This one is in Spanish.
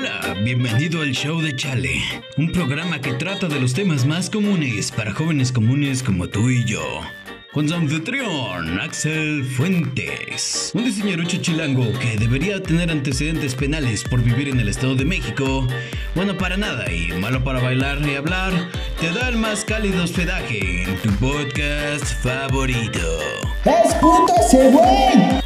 Hola, bienvenido al show de Chale, un programa que trata de los temas más comunes para jóvenes comunes como tú y yo. Con su anfitrión, Axel Fuentes, un diseñarucho chilango que debería tener antecedentes penales por vivir en el Estado de México, bueno para nada y malo para bailar y hablar, te da el más cálido hospedaje en tu podcast favorito. ¡Es puto ese güey!